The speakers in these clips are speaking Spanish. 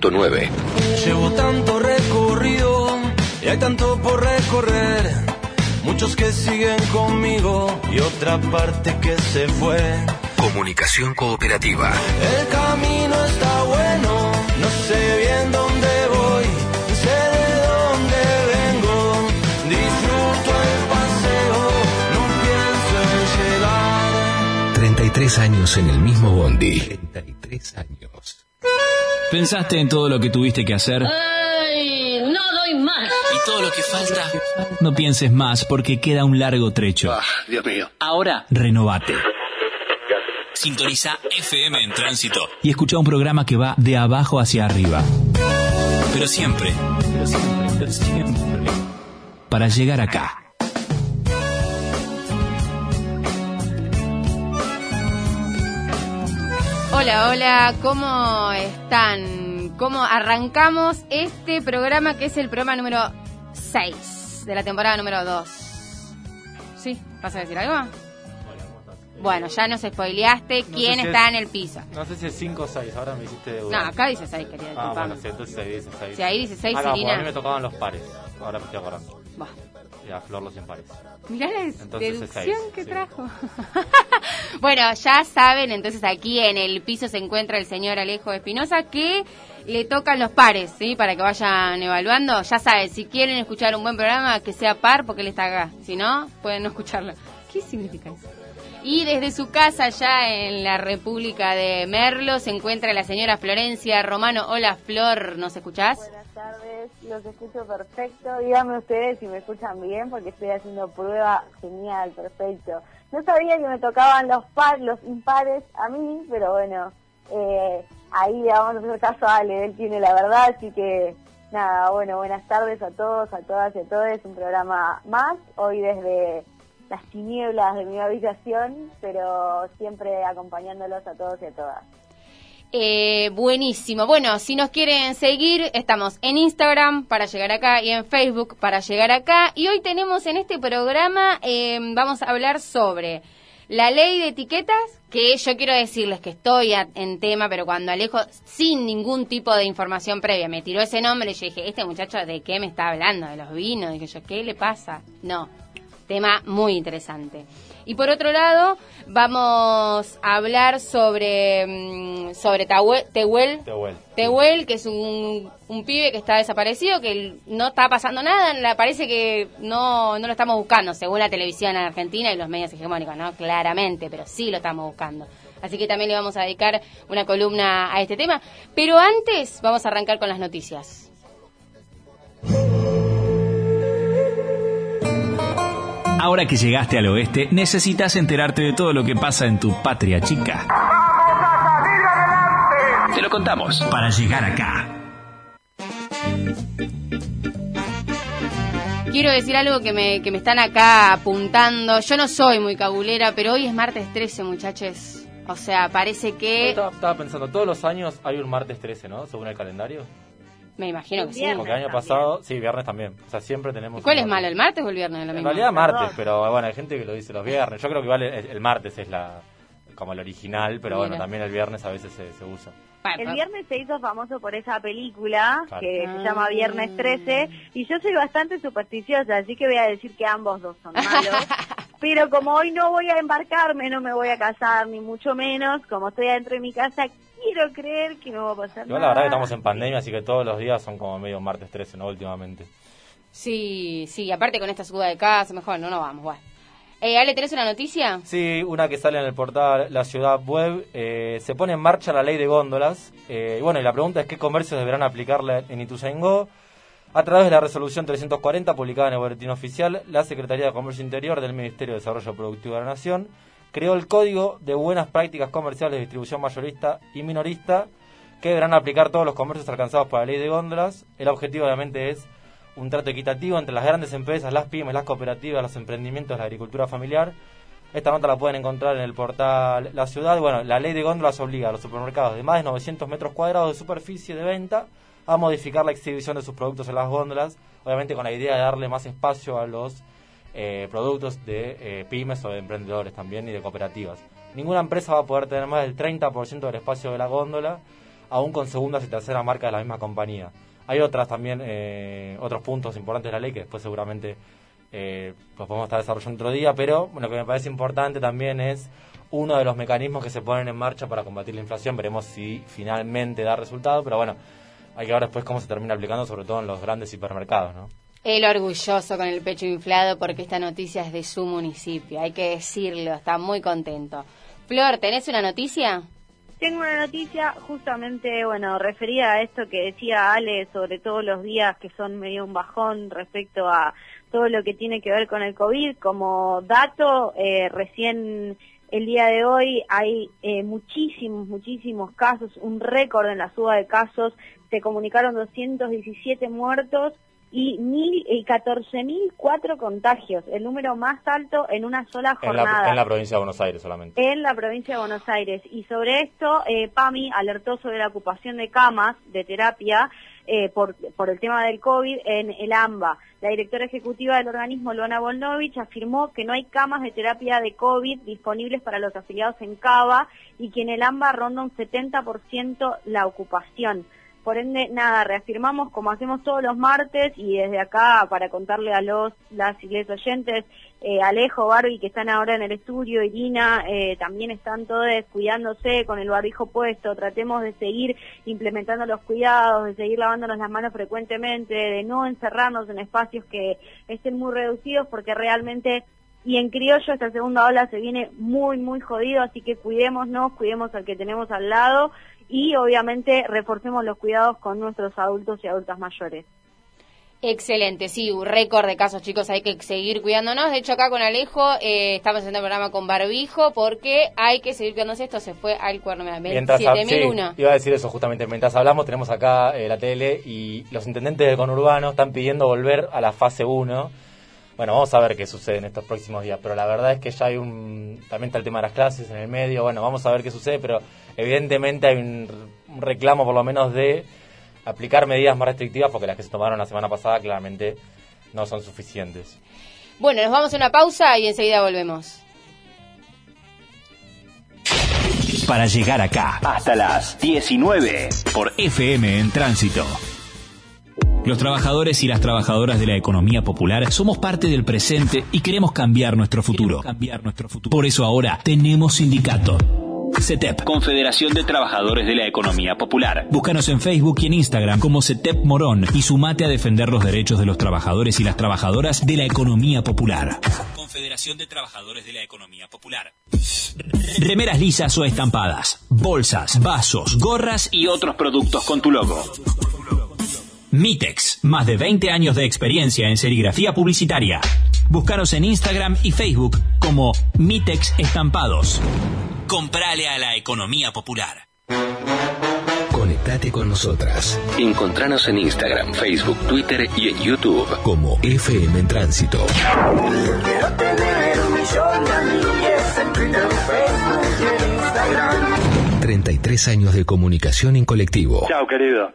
103.9. Llevo tanto recorrido y hay tanto por recorrer. Muchos que siguen conmigo y otra parte que se fue. Comunicación cooperativa. El camino está bueno, no sé bien dónde voy, sé de dónde vengo. Disfruto el paseo, no pienso en llegar. 33 años en el mismo bondi. 33 años. ¿Pensaste en todo lo que tuviste que hacer? ¡Ay! No doy más. ¿Y todo lo que falta? No pienses más porque queda un largo trecho. Dios mío. Ahora, renovate. Sintoniza FM en tránsito y escucha un programa que va de abajo hacia arriba. Pero siempre, pero siempre, pero siempre. Para llegar acá. Hola, hola, ¿cómo están? ¿Cómo arrancamos este programa que es el programa número 6 de la temporada número 2? ¿Sí? ¿Vas a decir algo? Bueno, ya nos spoileaste No quién si está es- en el piso. No sé si es 5 o 6, ahora me hiciste de No, acá dice 6, querida, Ah, bueno, sí, entonces ahí dice 6. Si ahí dice seis, ah, no, porque Irina. a mí me tocaban los pares, ahora me estoy acordando. Buah. Y a Flor los impares. Mirá la Entonces es deducción seis, que sí. trajo. bueno, ya saben, entonces aquí en el piso se encuentra el señor Alejo Espinosa que le tocan los pares, ¿sí? Para que vayan evaluando. Ya saben, si quieren escuchar un buen programa, que sea par porque él está acá. Si no, pueden no escucharlo. ¿Qué significa eso? Y desde su casa ya en la República de Merlo se encuentra la señora Florencia Romano. Hola Flor, ¿nos escuchás? Buenas tardes, los escucho perfecto. Díganme ustedes si me escuchan bien porque estoy haciendo prueba genial, perfecto. No sabía que me tocaban los par, los impares a mí, pero bueno, eh, ahí vamos a caso a él tiene la verdad, así que nada, bueno, buenas tardes a todos, a todas y a todos. Un programa más, hoy desde las tinieblas de mi habitación, pero siempre acompañándolos a todos y a todas. Eh, buenísimo. Bueno, si nos quieren seguir, estamos en Instagram para llegar acá y en Facebook para llegar acá. Y hoy tenemos en este programa, eh, vamos a hablar sobre la ley de etiquetas, que yo quiero decirles que estoy en tema, pero cuando Alejo, sin ningún tipo de información previa, me tiró ese nombre, yo dije, este muchacho, ¿de qué me está hablando? ¿De los vinos? Dije yo, ¿qué le pasa? No, tema muy interesante. Y por otro lado, vamos a hablar sobre, mm, sobre Tehuel, Tehuel. Tehuel, que es un, un pibe que está desaparecido, que no está pasando nada, parece que no, no lo estamos buscando, según la televisión en Argentina y los medios hegemónicos, ¿no? Claramente, pero sí lo estamos buscando. Así que también le vamos a dedicar una columna a este tema. Pero antes vamos a arrancar con las noticias. Ahora que llegaste al oeste, necesitas enterarte de todo lo que pasa en tu patria chica. Te lo contamos. Para llegar acá. Quiero decir algo que me, que me están acá apuntando. Yo no soy muy cabulera, pero hoy es martes 13, muchachos. O sea, parece que... Estaba, estaba pensando, todos los años hay un martes 13, ¿no? Según el calendario. Me imagino que sí. Porque el año pasado, sí, viernes también. O sea, siempre tenemos. ¿Y cuál es martes. malo, el martes o el viernes? Lo En mismo. realidad martes, pero bueno, hay gente que lo dice los viernes. Yo creo que igual el, el martes es la como el original, pero bueno, Mira. también el viernes a veces se, se usa. El viernes se hizo famoso por esa película Claro. que Ah. se llama Viernes 13 y yo soy bastante supersticiosa, así que voy a decir que ambos dos son malos. Pero como hoy no voy a embarcarme, no me voy a casar, ni mucho menos, como estoy adentro de mi casa, quiero creer que no va a pasar Igual nada. la verdad que estamos en pandemia, así que todos los días son como medio martes 13, ¿no? Últimamente. Sí, sí, aparte con esta suba de casa, mejor no, no vamos, bueno. Eh, Ale, ¿tenés una noticia? Sí, una que sale en el portal La Ciudad Web. eh, se pone en marcha la ley de góndolas. eh, y bueno, y la pregunta es qué comercios deberán aplicarla en Ituzaingó. A través de la resolución 340 publicada en el Boletín Oficial, la Secretaría de Comercio Interior del Ministerio de Desarrollo Productivo de la Nación creó el Código de Buenas Prácticas Comerciales de Distribución Mayorista y Minorista que deberán aplicar todos los comercios alcanzados por la ley de góndolas. El objetivo obviamente es un trato equitativo entre las grandes empresas, las pymes, las cooperativas, los emprendimientos, la agricultura familiar. Esta nota la pueden encontrar en el portal La Ciudad. Bueno, la ley de góndolas obliga a los supermercados de más de 900 metros cuadrados de superficie de venta a modificar la exhibición de sus productos en las góndolas, obviamente con la idea de darle más espacio a los eh, productos de eh, pymes o de emprendedores también y de cooperativas. Ninguna empresa va a poder tener más del 30% del espacio de la góndola. aún con segundas y terceras marcas de la misma compañía. Hay otras también, eh, otros puntos importantes de la ley que después seguramente eh, los podemos estar desarrollando otro día, pero lo que me parece importante también es uno de los mecanismos que se ponen en marcha para combatir la inflación. Veremos si finalmente da resultado, pero bueno, hay que ver después cómo se termina aplicando, sobre todo en los grandes hipermercados, ¿no? El orgulloso con el pecho inflado porque esta noticia es de su municipio, hay que decirlo, está muy contento. Flor, ¿tenés una noticia? Tengo una noticia justamente, bueno, referida a esto que decía Ale sobre todos los días que son medio un bajón respecto a todo lo que tiene que ver con el COVID. Como dato, eh, recién el día de hoy hay eh, muchísimos, muchísimos casos, un récord en la suba de casos. Se comunicaron 217 muertos y mil y catorce mil cuatro contagios, el número más alto en una sola En jornada. la, en la provincia de Buenos Aires solamente. En la provincia de Buenos Aires. Y sobre esto, eh, PAMI alertó sobre la ocupación de camas de terapia eh, por, por el tema del COVID en el AMBA. La directora ejecutiva del organismo, Luana Volnovich, afirmó que no hay camas de terapia de COVID disponibles para los afiliados en CABA y que en el AMBA ronda un 70% la ocupación. Por ende, nada, reafirmamos como hacemos todos los martes y desde acá para contarle a los, las iglesias oyentes, eh, Alejo, Barbie, que están ahora en el estudio, Irina, eh, también están todos cuidándose con el barbijo puesto, tratemos de seguir implementando los cuidados, de seguir lavándonos las manos frecuentemente, de no encerrarnos en espacios que estén muy reducidos porque realmente y en criollo esta segunda ola se viene muy, muy jodido, así que cuidémonos, cuidemos al que tenemos al lado y obviamente reforcemos los cuidados con nuestros adultos y adultas mayores. Excelente, sí, un récord de casos, chicos, hay que seguir cuidándonos. De hecho, acá con Alejo eh, estamos haciendo el programa con barbijo porque hay que seguir cuidándose. Esto se fue al cuerno, mira, Mientras, sí, 7001. iba a decir eso justamente. Mientras hablamos, tenemos acá eh, la tele y los intendentes del conurbano están pidiendo volver a la fase 1. Bueno, vamos a ver qué sucede en estos próximos días, pero la verdad es que ya hay un... También está el tema de las clases en el medio, bueno, vamos a ver qué sucede, pero evidentemente hay un, un reclamo por lo menos de aplicar medidas más restrictivas porque las que se tomaron la semana pasada claramente no son suficientes. Bueno, nos vamos a una pausa y enseguida volvemos. Para llegar acá, Hasta las 19. por FM en Tránsito. Los trabajadores y las trabajadoras de la economía popular somos parte del presente y queremos cambiar nuestro futuro. Cambiar nuestro futuro. Por eso ahora tenemos sindicato. CETEP. Confederación de Trabajadores de la Economía Popular. Búscanos en Facebook y en Instagram como CETEP Morón y sumate a defender los derechos de los trabajadores y las trabajadoras de la economía popular. Confederación de Trabajadores de la Economía Popular. Remeras lisas o estampadas, bolsas, vasos, gorras y Y otros productos con tu logo. Mitex, más de 20 años de experiencia en serigrafía publicitaria. Búscanos en Instagram y Facebook como Mitex Estampados. Comprale a la economía popular. Conectate con nosotras Encontranos en Instagram, Facebook, Twitter y en YouTube. como FM en Tránsito. Quiero tener un millón de amigues en Twitter, Facebook y en Instagram. 33 años de comunicación en colectivo. Chao, querido.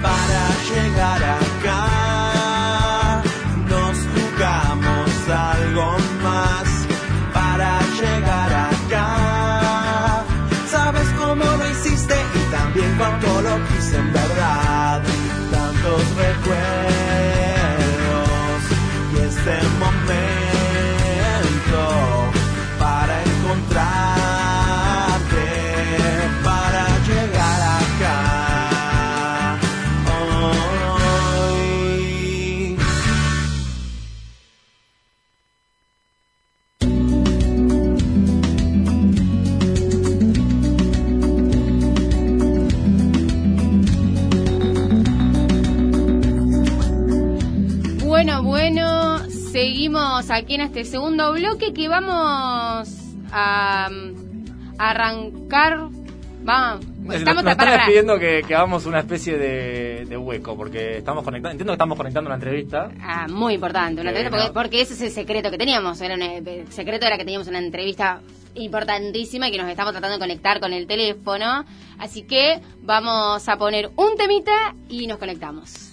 Para llegar acá aquí en este segundo bloque que vamos a, mm, arrancar. Vamos, estamos Nos para, están pidiendo que, que hagamos una especie de, de hueco, porque estamos conectando, entiendo que estamos conectando una entrevista. Ah, muy importante, una Sí, entrevista, porque, porque ese es el secreto que teníamos. Era un- el secreto era que teníamos una entrevista importantísima y que nos estamos tratando de conectar con el teléfono. Así que vamos a poner un temita y nos conectamos.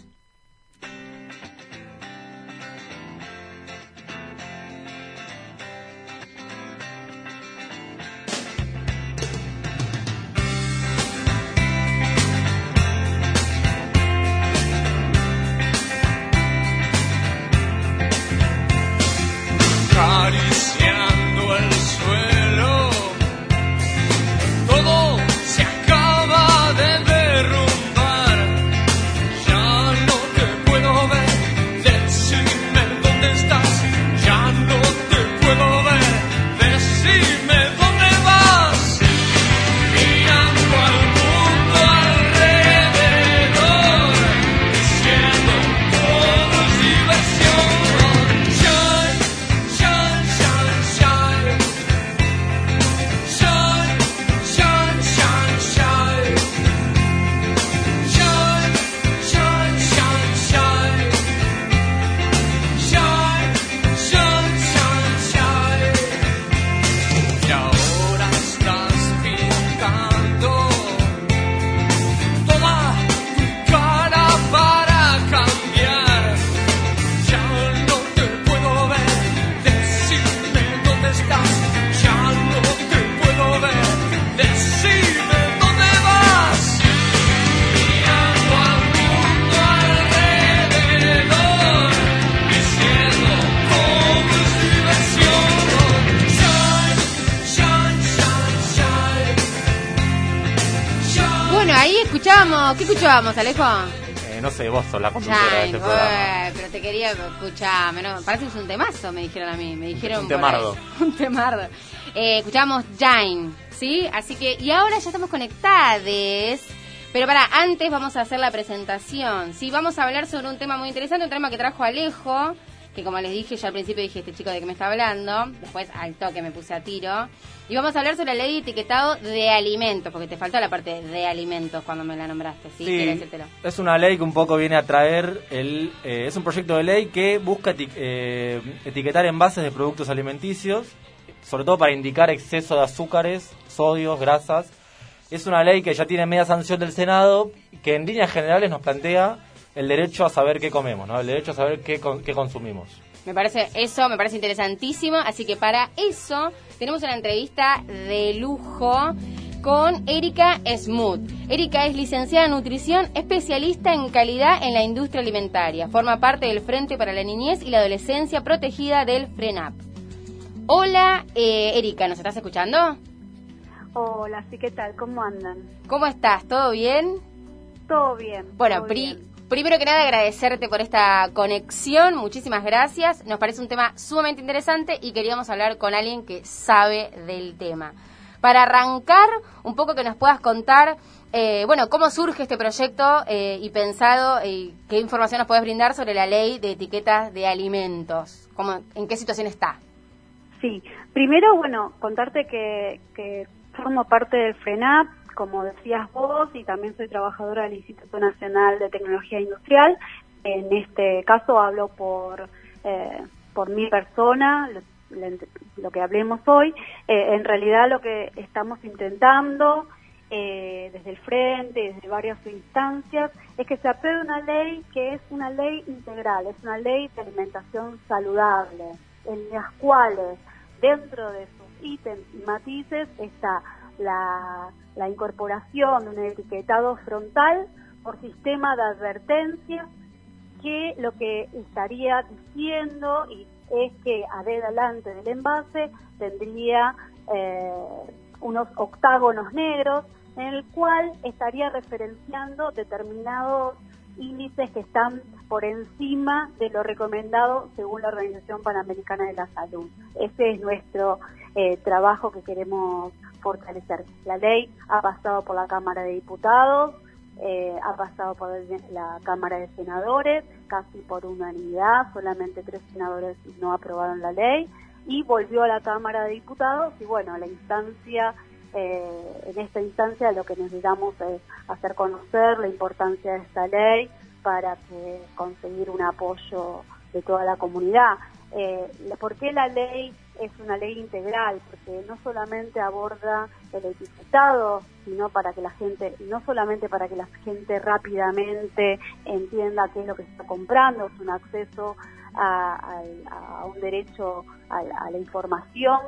Escuchábamos, Alejo? Eh, no sé, vos sos la conductora de este programa. pero te quería escuchar. No, parece que es un temazo, me dijeron a mí. Me dijeron Un temardo. ahí. Un temardo. Eh, escuchábamos Jain, ¿sí? Así que, y ahora ya estamos conectados. Pero para, antes vamos a hacer la presentación. Sí, vamos a hablar sobre un tema muy interesante, un tema que trajo Alejo, que como les dije, yo al principio dije, este chico de qué me está hablando. Después al toque me puse a tiro. Y vamos a hablar sobre la ley de etiquetado de alimentos, porque te faltó la parte de alimentos cuando me la nombraste, ¿sí? Sí, es una ley que un poco viene a traer, el, eh, es un proyecto de ley que busca eti- eh, etiquetar envases de productos alimenticios, sobre todo para indicar exceso de azúcares, sodios, grasas. Es una ley que ya tiene media sanción del Senado, que en líneas generales nos plantea el derecho a saber qué comemos, ¿no? el derecho a saber qué, con- qué consumimos. Me parece eso, me parece interesantísimo. Así que para eso tenemos una entrevista de lujo con Erika Smoot. Erika es licenciada en nutrición, especialista en calidad en la industria alimentaria. Forma parte del Frente para la Niñez y la Adolescencia Protegida del FRENAP. Hola, eh, Erika, ¿nos estás escuchando? Hola, sí, ¿qué tal? ¿Cómo andan? ¿Cómo estás? ¿Todo bien? Todo bien. Bueno, todo pri- bien. Primero que nada agradecerte por esta conexión, muchísimas gracias. Nos parece un tema sumamente interesante y queríamos hablar con alguien que sabe del tema. Para arrancar, un poco que nos puedas contar, eh, bueno, cómo surge este proyecto eh, y pensado, y qué información nos puedes brindar sobre la ley de etiquetas de alimentos, cómo, en qué situación está. Sí, primero, bueno, contarte que, que formo parte del FRENAP, como decías vos, y también soy trabajadora del Instituto Nacional de Tecnología Industrial. En este caso hablo por, eh, por mi persona, lo, que hablemos hoy. Eh, en realidad lo que estamos intentando eh, desde el frente, desde varias instancias, es que se apruebe una ley que es una ley integral, es una ley de alimentación saludable, en las cuales dentro de sus ítems y matices está la, incorporación de un etiquetado frontal por sistema de advertencia que lo que estaría diciendo es que adelante del envase tendría eh, unos octágonos negros en el cual estaría referenciando determinados índices que están por encima de lo recomendado según la Organización Panamericana de la Salud. Ese es nuestro eh, trabajo que queremos fortalecer. La ley ha pasado por la Cámara de Diputados, eh, ha pasado por la Cámara de Senadores, casi por unanimidad, solamente tres senadores no aprobaron la ley, y volvió a la Cámara de Diputados, y bueno, la instancia, eh, en esta instancia lo que necesitamos es hacer conocer la importancia de esta ley para conseguir un apoyo de toda la comunidad. Eh, ¿Por qué la ley es una ley integral? Porque no solamente aborda el etiquetado, sino para que la gente, no solamente para que la gente rápidamente entienda qué es lo que está comprando, es un acceso a, un derecho a, a la información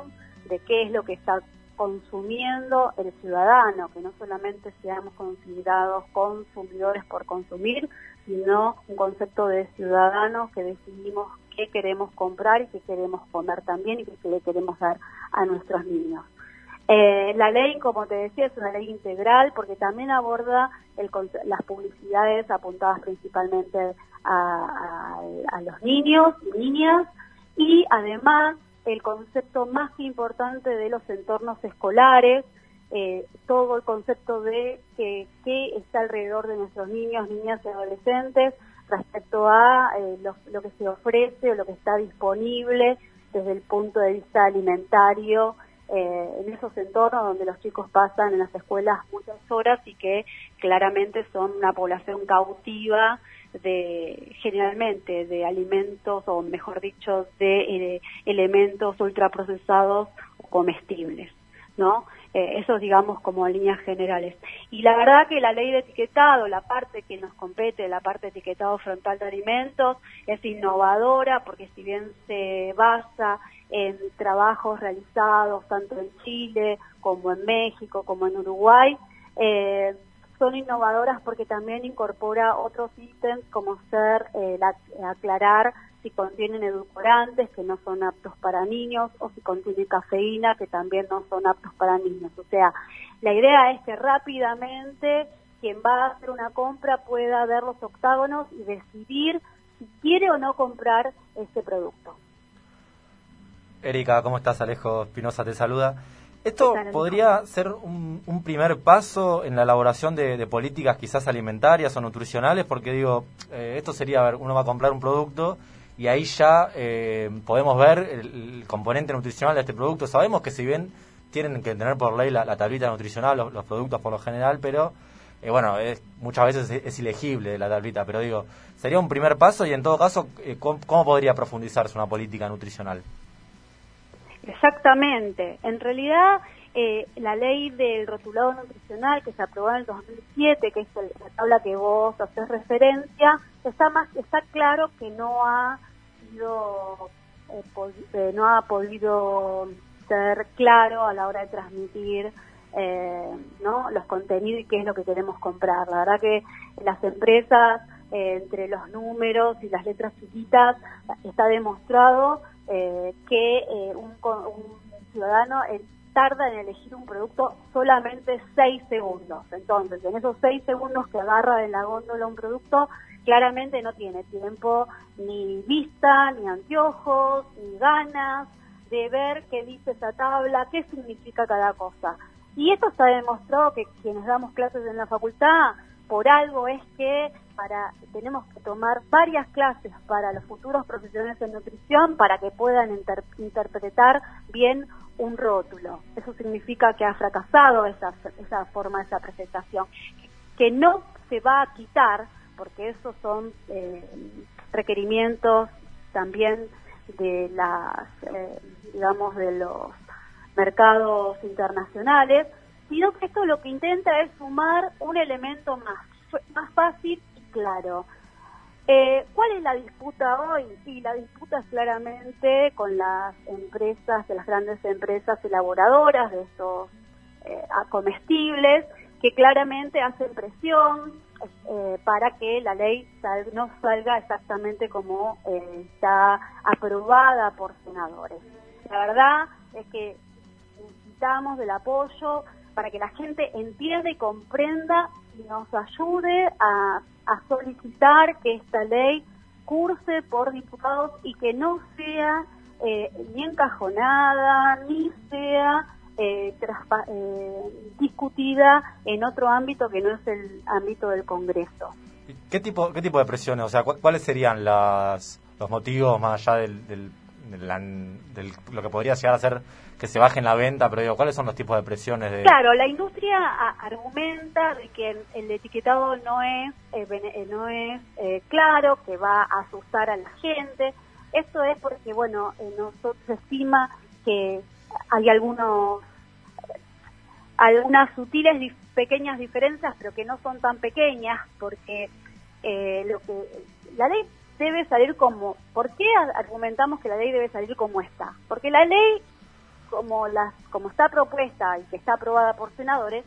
de qué es lo que está consumiendo el ciudadano, que no solamente seamos considerados consumidores por consumir, sino un concepto de ciudadanos que decidimos qué queremos comprar y qué queremos comer también y qué le queremos dar a nuestros niños. Eh, la ley, como te decía, es una ley integral porque también aborda las publicidades apuntadas principalmente a, los niños y niñas y además el concepto más importante de los entornos escolares, eh, todo el concepto de que, qué está alrededor de nuestros niños, niñas y adolescentes respecto a eh, lo, que se ofrece o lo que está disponible desde el punto de vista alimentario eh, en esos entornos donde los chicos pasan en las escuelas muchas horas y que claramente son una población cautiva de generalmente de alimentos o mejor dicho de eh, elementos ultraprocesados o comestibles, ¿no? Eh, eso digamos como líneas generales. Y la verdad que la ley de etiquetado, la parte que nos compete, la parte de etiquetado frontal de alimentos, es innovadora porque si bien se basa en trabajos realizados tanto en Chile como en México como en Uruguay, eh, son innovadoras porque también incorpora otros ítems como ser eh, la- aclarar si contienen edulcorantes que no son aptos para niños o si contienen cafeína que también no son aptos para niños. O sea, la idea es que rápidamente quien va a hacer una compra pueda ver los octágonos y decidir si quiere o no comprar este producto. Erika, ¿cómo estás? Alejo Espinosa te saluda. ¿Esto podría ser un, un primer paso en la elaboración de, de políticas quizás alimentarias o nutricionales? Porque digo, eh, esto sería, a ver, uno va a comprar un producto y ahí ya eh, podemos ver el, el componente nutricional de este producto. Sabemos que si bien tienen que tener por ley la, la tablita nutricional, los, los productos por lo general, pero eh, bueno, es, muchas veces es, es ilegible la tablita, pero digo, sería un primer paso y en todo caso, eh, ¿cómo, cómo podría profundizarse una política nutricional? Exactamente. En realidad, eh, la ley del rotulado nutricional que se aprobó en el 2007, que es la tabla que vos haces referencia, está más está claro que no ha sido eh, eh, no ha podido ser claro a la hora de transmitir eh, ¿no? los contenidos y qué es lo que queremos comprar. La verdad que las empresas, entre los números y las letras chiquitas, está demostrado eh, que eh, un, ciudadano eh, tarda en elegir un producto solamente seis segundos. Entonces, en esos seis segundos que agarra en la góndola un producto, claramente no tiene tiempo ni vista, ni anteojos, ni ganas de ver qué dice esa tabla, qué significa cada cosa. Y esto está demostrado que quienes damos clases en la facultad, por algo es que para tenemos que tomar varias clases para los futuros profesionales en nutrición para que puedan inter- interpretar bien un rótulo. Eso significa que ha fracasado esa, esa forma, esa presentación. Que no se va a quitar, porque esos son eh, requerimientos también de las, eh, digamos, de los mercados internacionales, sino que esto lo que intenta es sumar un elemento más, más fácil claro. Eh, ¿Cuál es la disputa hoy? Sí, la disputa es claramente con las empresas, de las grandes empresas elaboradoras de estos eh, comestibles, que claramente hacen presión eh, para que la ley no salga exactamente como está aprobada por senadores. La verdad es que necesitamos del apoyo para que la gente entienda y comprenda nos ayude a, a solicitar que esta ley curse por diputados y que no sea eh, ni encajonada ni sea eh, eh, discutida en otro ámbito que no es el ámbito del Congreso. ¿Qué tipo, qué tipo de presiones? O sea, ¿cu- ¿cuáles serían las, los motivos más allá del, del, de lo que podría llegar a ser que se baje en la venta? Pero ¿cuáles son los tipos de presiones? Claro, la industria argumenta de que el, etiquetado no es eh, eh, no es eh, claro, que va a asustar a la gente. Esto es porque, bueno, eh, nosotros estima que hay algunos algunas sutiles dif- pequeñas diferencias, pero que no son tan pequeñas, porque eh, lo que la ley debe salir como. ¿Por qué argumentamos que la ley debe salir como está? Porque la ley como las como está propuesta y que está aprobada por senadores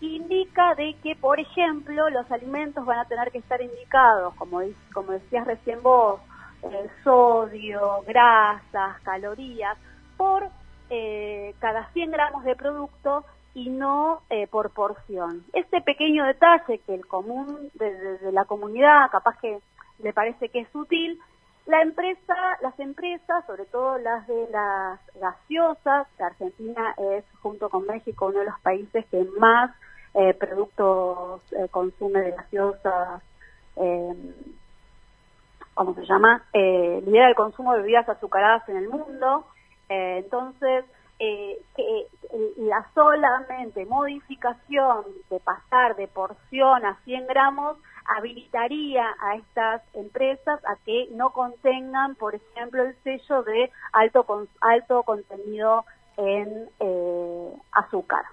indica de que por ejemplo los alimentos van a tener que estar indicados como como decías recién vos eh, sodio grasas calorías por eh, cada 100 gramos de producto y no eh, por porción este pequeño detalle que el común de- de la comunidad capaz que le parece que es útil la empresa, las empresas, sobre todo las de las gaseosas, que Argentina es junto con México uno de los países que más eh, productos eh, consume de gaseosas, eh, ¿cómo se llama? Eh, lidera el consumo de bebidas azucaradas en el mundo. Entonces, que la solamente modificación de pasar de porción a 100 gramos habilitaría a estas empresas a que no contengan, por ejemplo, el sello de alto alto contenido en eh, azúcar.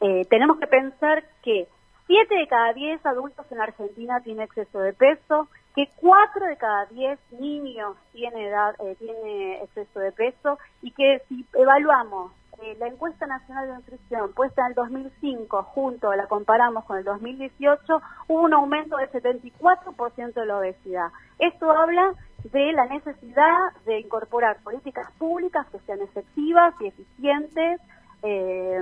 Eh, tenemos que pensar que 7 de cada 10 adultos en Argentina tiene exceso de peso, que 4 de cada 10 niños tiene, edad, eh, tiene exceso de peso y que si evaluamos eh, la encuesta nacional de nutrición puesta en el 2005 junto, la comparamos con el 2018, hubo un aumento del 74% de la obesidad. Esto habla de la necesidad de incorporar políticas públicas que sean efectivas y eficientes, eh,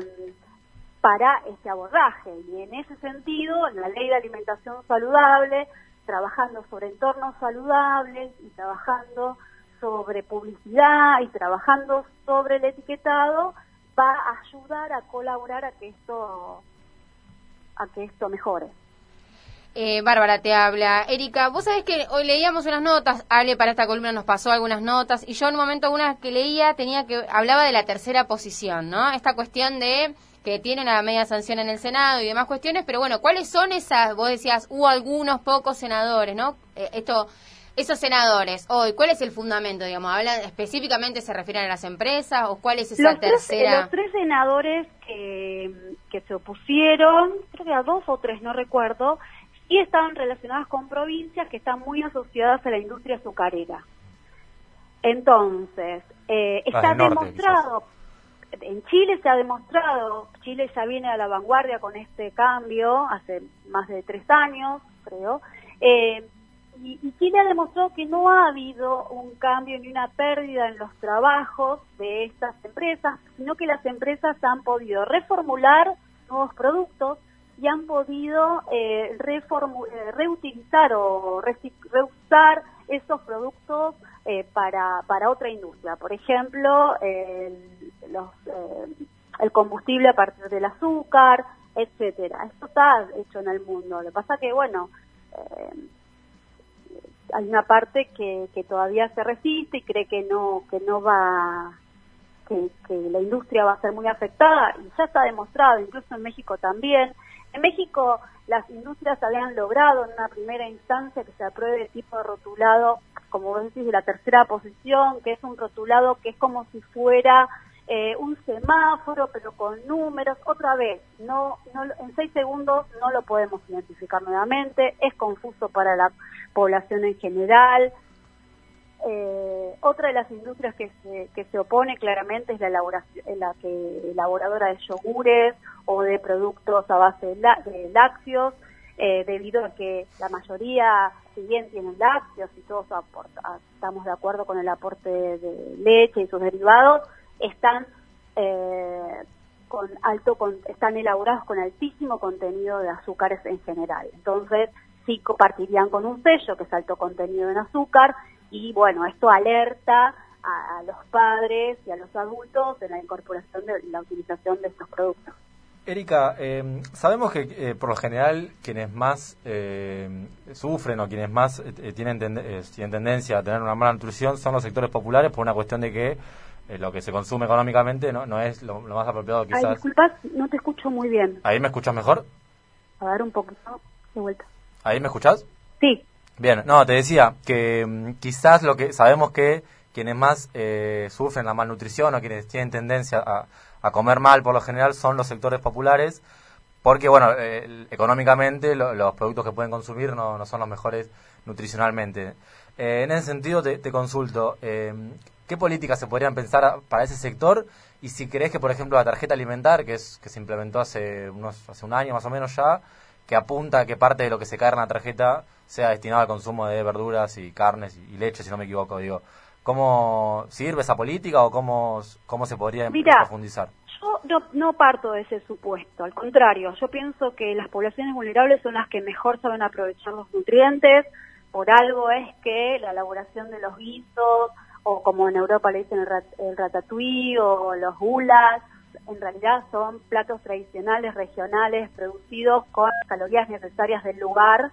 para este abordaje. Y en ese sentido, la ley de alimentación saludable, trabajando sobre entornos saludables y trabajando sobre publicidad y trabajando sobre el etiquetado, va a ayudar a colaborar a que esto a que esto mejore. Eh, Bárbara te habla. Erika, vos sabés que hoy leíamos unas notas, Ale para esta columna nos pasó algunas notas, y yo en un momento una que leía tenía que hablaba de la tercera posición, ¿no? Esta cuestión de que tienen la media sanción en el Senado y demás cuestiones, pero bueno, ¿cuáles son esas? Vos decías, hubo algunos pocos senadores, ¿no? Eh, esto, esos senadores, hoy, ¿cuál es el fundamento, digamos? ¿Hablan específicamente, se refieren a las empresas o cuál es esa los tres, tercera? los tres senadores que, que se opusieron, creo que a dos o tres, no recuerdo, y estaban relacionadas con provincias que están muy asociadas a la industria azucarera. Entonces, eh, Las está norte, demostrado, en Chile se ha demostrado, Chile ya viene a la vanguardia con este cambio hace más de tres años, creo, eh, y, y Chile ha demostrado que no ha habido un cambio ni una pérdida en los trabajos de estas empresas, sino que las empresas han podido reformular nuevos productos y han podido eh, eh, reutilizar o reusar esos productos eh, para, para otra industria. Por ejemplo, el, combustible a partir del azúcar, etcétera. Esto está hecho en el mundo. Lo que pasa que, bueno, hay una parte que, todavía se resiste y cree que no que no va que, que la industria va a ser muy afectada y ya está demostrado, incluso en México también. En México las industrias habían logrado en una primera instancia que se apruebe el tipo de rotulado, como vos decís, de la tercera posición, que es un rotulado que es como si fuera eh, un semáforo, pero con números. Otra vez, no, no, en seis segundos no lo podemos identificar nuevamente, es confuso para la población en general. Eh, otra de las industrias que se, que se opone claramente es la, elaboración, la que elaboradora de yogures o de productos a base de, lácteos, eh, debido a que la mayoría, si bien tienen lácteos y todos aporta, estamos de acuerdo con el aporte de leche y sus derivados, están eh, con alto con, están elaborados con altísimo contenido de azúcares en general. Entonces, sí compartirían con un sello que es alto contenido en azúcar y bueno, esto alerta a, a los padres y a los adultos de la incorporación de la utilización de estos productos. Erika, eh, sabemos que eh, por lo general quienes más eh, sufren o quienes más eh, tienen, eh, tienen tendencia a tener una mala nutrición son los sectores populares por una cuestión de que eh, lo que se consume económicamente no, no es lo, lo más apropiado Ay, quizás. disculpas, no te escucho muy bien. ¿Ahí me escuchas mejor? A ver un poquito de vuelta. ¿Ahí me escuchás? Sí, Bien, no, te decía que mm, quizás lo que sabemos que quienes más eh, sufren la malnutrición o quienes tienen tendencia a, a comer mal por lo general son los sectores populares, porque bueno, eh, económicamente lo- los productos que pueden consumir no, no son los mejores nutricionalmente. Eh, en ese sentido te, te consulto, eh, ¿qué políticas se podrían pensar para ese sector? Y si crees que, por ejemplo, la tarjeta alimentar, que es que se implementó hace unos hace un año más o menos ya, que apunta a que parte de lo que se cae en la tarjeta sea destinado al consumo de verduras y carnes y, leche, si no me equivoco, digo. ¿Cómo sirve esa política o cómo, cómo se podría profundizar? Yo no, no parto de ese supuesto, al contrario, yo pienso que las poblaciones vulnerables son las que mejor saben aprovechar los nutrientes, por algo es que la elaboración de los guisos, o como en Europa le dicen el, rat, o los gulas, en realidad son platos tradicionales, regionales, producidos con calorías necesarias del lugar.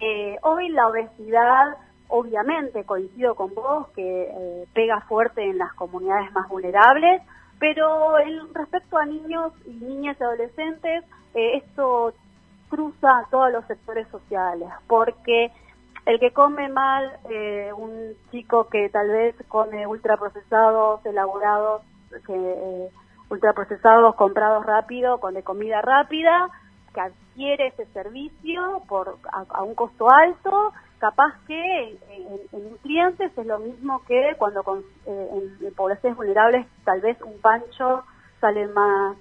Eh, hoy la obesidad, obviamente, coincido con vos, que eh, pega fuerte en las comunidades más vulnerables, pero en, respecto a niños y niñas y adolescentes, eh, esto cruza todos los sectores sociales, porque el que come mal, eh, un chico que tal vez come ultraprocesados, elaborados, eh, ultraprocesados comprados rápido, con de comida rápida, que adquiere ese servicio a, un costo alto, capaz que en, en- es lo mismo que cuando eh, en, en poblaciones vulnerables tal vez un pancho sale más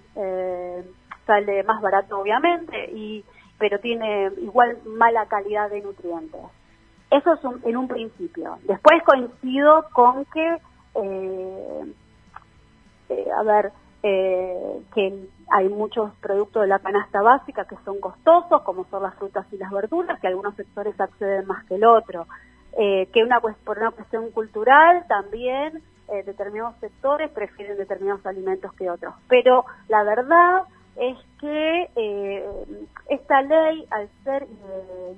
sale más barato obviamente y pero tiene igual mala calidad de nutrientes eso es en un principio después coincido con que eh, eh, a ver, eh, que hay muchos productos de la canasta básica que son costosos, como son las frutas y las verduras, que algunos sectores acceden más que el otro. Que una, por una cuestión cultural también determinados sectores prefieren determinados alimentos que otros. Pero la verdad es que esta ley, al ser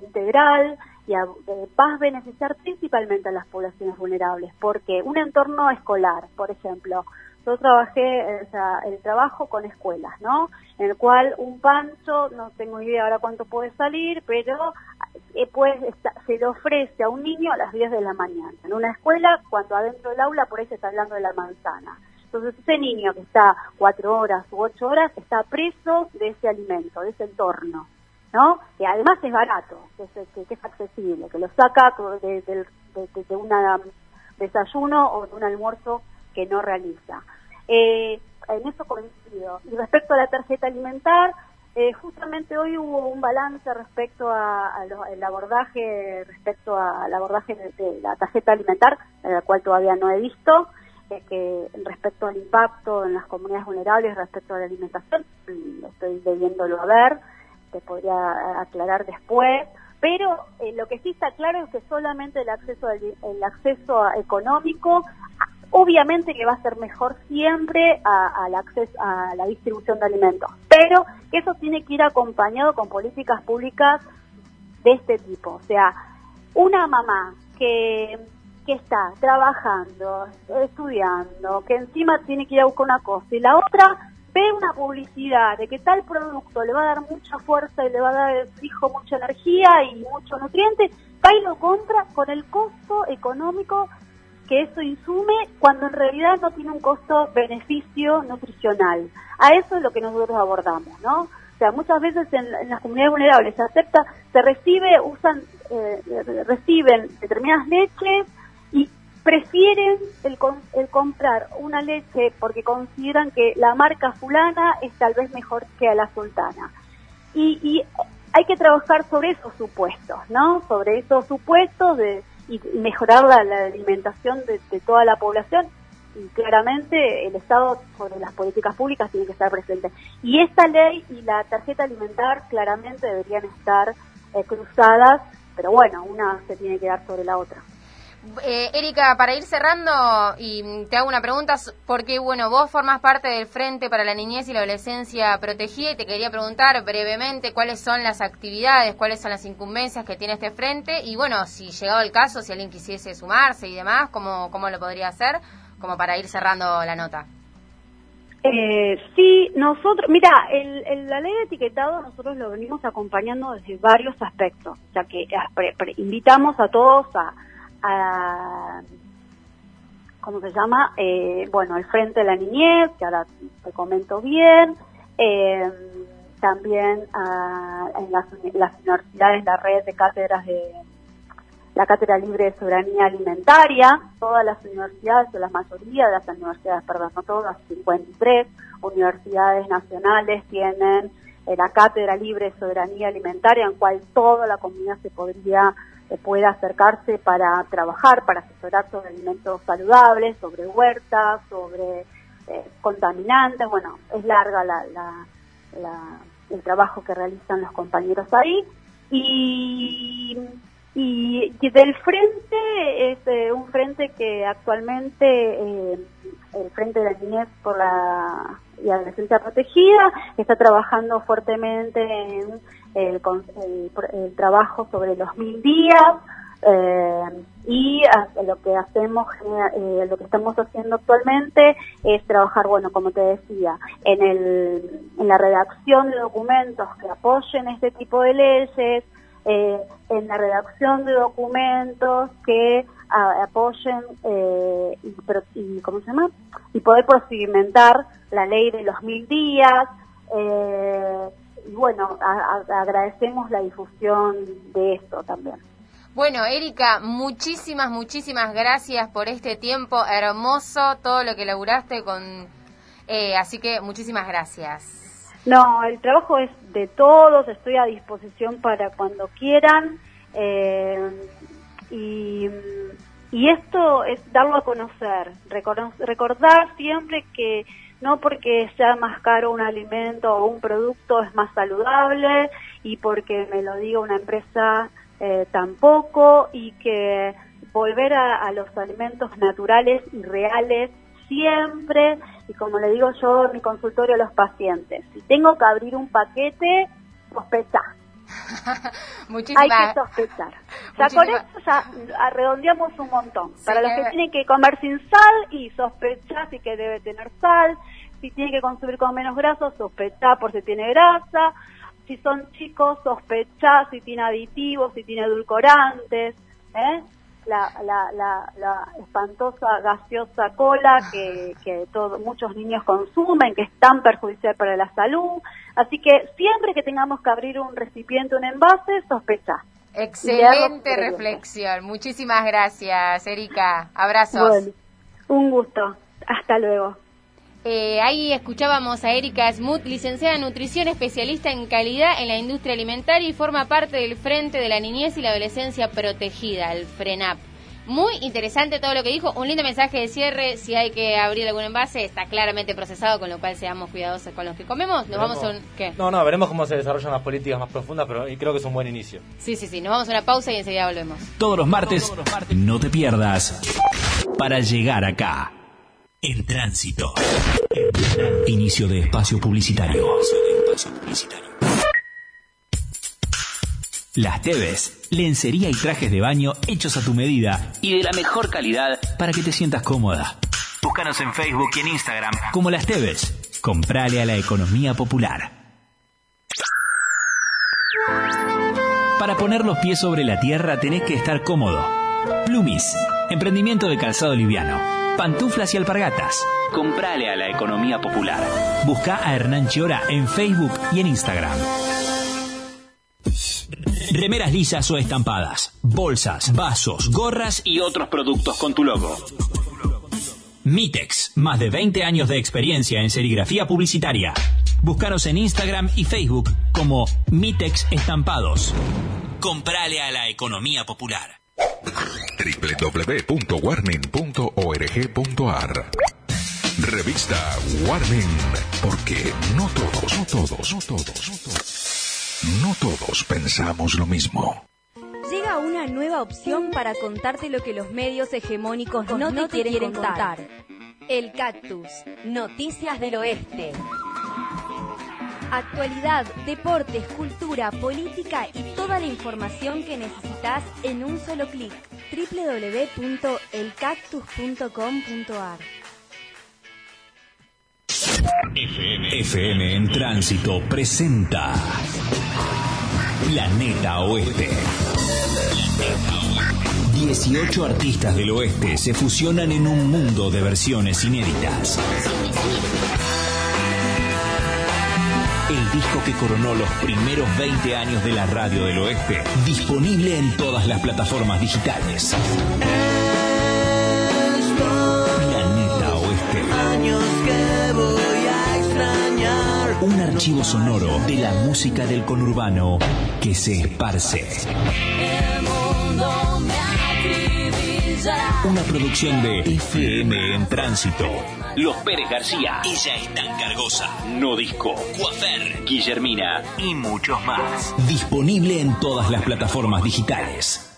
integral, y a, eh, va a beneficiar principalmente a las poblaciones vulnerables, porque un entorno escolar, por ejemplo, yo trabajé, o sea, el trabajo con escuelas, ¿no? En el cual un pancho, no tengo idea ahora cuánto puede salir, pero eh, pues se le ofrece a un niño a las 10 de la mañana. En una escuela, cuando adentro del aula, por ahí se está hablando de la manzana. Entonces ese niño que está cuatro horas u ocho horas está preso de ese alimento, de ese entorno. Que además es barato, que es, accesible, que lo saca de, un desayuno o de un almuerzo que no realiza. Eh, en eso coincido. Y respecto a la tarjeta alimentar, eh, justamente hoy hubo un balance respecto al abordaje, respecto al abordaje de, la tarjeta alimentar, la cual todavía no he visto, respecto al impacto en las comunidades vulnerables respecto a la alimentación, mm, estoy debiéndolo a ver podría aclarar después, pero eh, lo que sí está claro es que solamente el acceso el acceso económico obviamente que va a ser mejor siempre al acceso a la distribución de alimentos, pero eso tiene que ir acompañado con políticas públicas de este tipo, o sea, una mamá que que está trabajando, estudiando, que encima tiene que ir a buscar una cosa y la otra ve una publicidad de que tal producto le va a dar mucha fuerza y le va a dar, fijo, mucha energía y mucho nutriente, va y lo compra con el costo económico que eso insume cuando en realidad no tiene un costo-beneficio nutricional. A eso es lo que nosotros abordamos, ¿no? O sea, muchas veces en, las comunidades vulnerables se acepta, se recibe, usan, eh, reciben determinadas leches prefieren el, el, comprar una leche porque consideran que la marca fulana es tal vez mejor que a la sultana. Y, y hay que trabajar sobre esos supuestos, ¿no? Sobre esos supuestos de, y mejorar la, alimentación de, toda la población. Y claramente el Estado sobre las políticas públicas tiene que estar presente. Y esta ley y la tarjeta alimentar claramente deberían estar eh, cruzadas, pero bueno, una se tiene que dar sobre la otra. Eh, Erika, para ir cerrando, y te hago una pregunta, porque bueno, vos formas parte del Frente para la Niñez y la Adolescencia Protegida y te quería preguntar brevemente cuáles son las actividades, cuáles son las incumbencias que tiene este frente y bueno, si llegado el caso, si alguien quisiese sumarse y demás, ¿cómo, cómo lo podría hacer? Como para ir cerrando la nota. Eh, sí, nosotros, mira, el, la ley de etiquetado nosotros lo venimos acompañando desde varios aspectos, o sea que eh, invitamos a todos a a, ¿cómo se llama? Eh, bueno, el Frente de la Niñez, que ahora te comento bien, eh, también en las, universidades, la red de cátedras de la Cátedra Libre de Soberanía Alimentaria, todas las universidades, o la mayoría de las universidades, perdón, no todas, 53 universidades nacionales tienen eh, la Cátedra Libre de Soberanía Alimentaria, en cual toda la comunidad se podría pueda acercarse para trabajar, para asesorar sobre alimentos saludables, sobre huertas, sobre eh, contaminantes. Bueno, es larga la, la, el trabajo que realizan los compañeros ahí. Y, y, del frente es eh, un frente que actualmente, eh, el Frente de la Niñez por la y Adolescencia Protegida, está trabajando fuertemente en el, el, trabajo sobre los mil días eh, y lo que hacemos, eh, lo que estamos haciendo actualmente es trabajar, bueno, como te decía, en, el, en la redacción de documentos que apoyen este tipo de leyes, eh, en la redacción de documentos que apoyen eh, y, y, ¿cómo se llama? y poder procedimentar la ley de los mil días y bueno, agradecemos la difusión de esto también. Bueno, Erika, muchísimas, muchísimas gracias por este tiempo hermoso, todo lo que laburaste con... Eh, así que muchísimas gracias. No, el trabajo es de todos, estoy a disposición para cuando quieran. Eh, y, y, esto es darlo a conocer, recordar siempre que no porque sea más caro un alimento o un producto es más saludable y porque me lo diga una empresa eh, tampoco y que volver a, a los alimentos naturales y reales siempre y como le digo yo en mi consultorio a los pacientes, si tengo que abrir un paquete, sospecha. Muchísimas Hay que sospechar. O sea, con eso ya redondeamos un montón. Para los que tienen que comer sin sal y sospechar si que debe tener sal. Si tiene que consumir con menos grasa, sospechar por si tiene grasa. Si son chicos, sospechar si tiene aditivos, si tiene edulcorantes. ¿eh? La, la, la, la espantosa gaseosa cola que, que todo, muchos niños consumen, que es tan perjudicial para la salud. Así que siempre que tengamos que abrir un recipiente, un envase, sospechar. Excelente reflexión. Muchísimas gracias, Erika. Abrazos. Bueno, un gusto. Hasta luego. Eh, ahí escuchábamos a Erika Smoot, licenciada en nutrición, especialista en calidad en la industria alimentaria y forma parte del Frente de la Niñez y la Adolescencia Protegida, el FRENAP. Muy interesante todo lo que dijo, un lindo mensaje de cierre, si hay que abrir algún envase, está claramente procesado, con lo cual seamos cuidadosos con los que comemos. Nos vamos a un... ¿Qué? No, no, veremos cómo se desarrollan las políticas más profundas, pero creo que es un buen inicio. Sí, sí, sí, nos vamos a una pausa y enseguida volvemos. Todos los martes, no te pierdas. Para llegar acá. En tránsito. Inicio de espacio publicitario. Las Teves, lencería y trajes de baño hechos a tu medida y de la mejor calidad para que te sientas cómoda. Búscanos en Facebook y en Instagram como Las Teves. Comprale a la economía popular. Para poner los pies sobre la tierra tenés que estar cómodo. Plumis, emprendimiento de calzado liviano. Pantuflas y alpargatas. Comprale a la economía popular. Busca a Hernán Chiora en Facebook y en Instagram. Remeras lisas o estampadas, bolsas, vasos, gorras y otros productos con tu logo. Mitex, más de 20 años de experiencia en serigrafía publicitaria. Búscanos en Instagram y Facebook como Mitex Estampados. Comprale a la economía popular. www.warning.org.ar Revista Warning, porque no todos, no todos, no todos, no todos, no todos pensamos lo mismo. Llega una nueva opción para contarte lo que los medios hegemónicos no, te quieren, contar. El Cactus, Noticias del Oeste. Actualidad, deportes, cultura, política y toda la información que necesitas en un solo clic. www.elcactus.com.ar FM en Tránsito presenta Planeta Oeste. 18 artistas del oeste se fusionan en un mundo de versiones inéditas. El disco que coronó los primeros 20 años de la radio del oeste, disponible en todas las plataformas digitales. Planeta Oeste. Un archivo sonoro de la música del conurbano que se esparce. Una producción de FM en Tránsito. Los Pérez García. Ella es tan cargosa. No disco. Coafer. Guillermina. Y muchos más. Disponible en todas las plataformas digitales.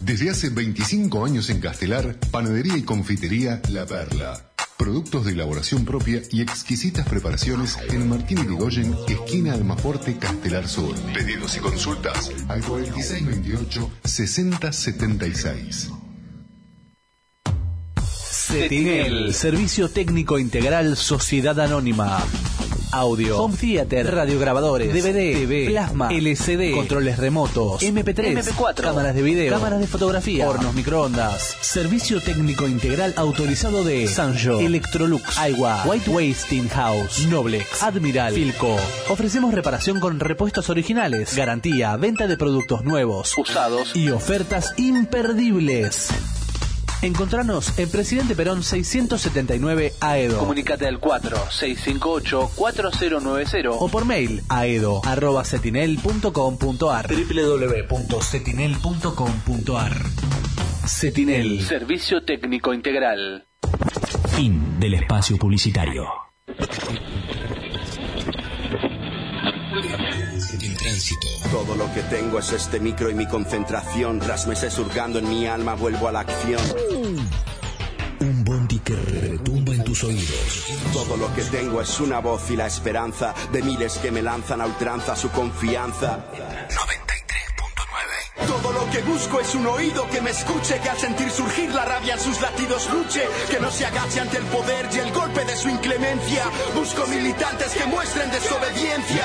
Desde hace 25 años en Castelar, panadería y confitería La Perla. Productos de elaboración propia y exquisitas preparaciones en Martín Irigoyen, esquina Almaforte, Castelar Sur. Pedidos y consultas al 4628-6076. CETINEL, Servicio Técnico Integral Sociedad Anónima. Audio, Home Theater, radiograbadores, DVD, TV, plasma, LCD, controles remotos, MP3, MP4, cámaras de video, cámaras de fotografía, hornos microondas. Servicio Técnico Integral autorizado de Sanjo, Electrolux, Aiwa, White Wasting House, Noblex, Admiral, Filco. Ofrecemos reparación con repuestos originales, garantía, venta de productos nuevos, usados. Y ofertas imperdibles. Encontranos en Presidente Perón 679 AEDO. Comunicate al 4658-4090 o por mail aedo.cetinel.com.ar www.cetinel.com.ar Cetinel Servicio Técnico Integral. Fin del espacio publicitario. Tránsito. Todo lo que tengo es este micro y mi concentración. Tras meses hurgando en mi alma, vuelvo a la acción. Un bondi que retumba en tus oídos. Todo lo que tengo es una voz y la esperanza de miles que me lanzan a ultranza su confianza. 93.9 Todo lo que busco es un oído que me escuche, que al sentir surgir la rabia en sus latidos luche, que no se agache ante el poder y el golpe de su inclemencia. Busco militantes que muestren desobediencia.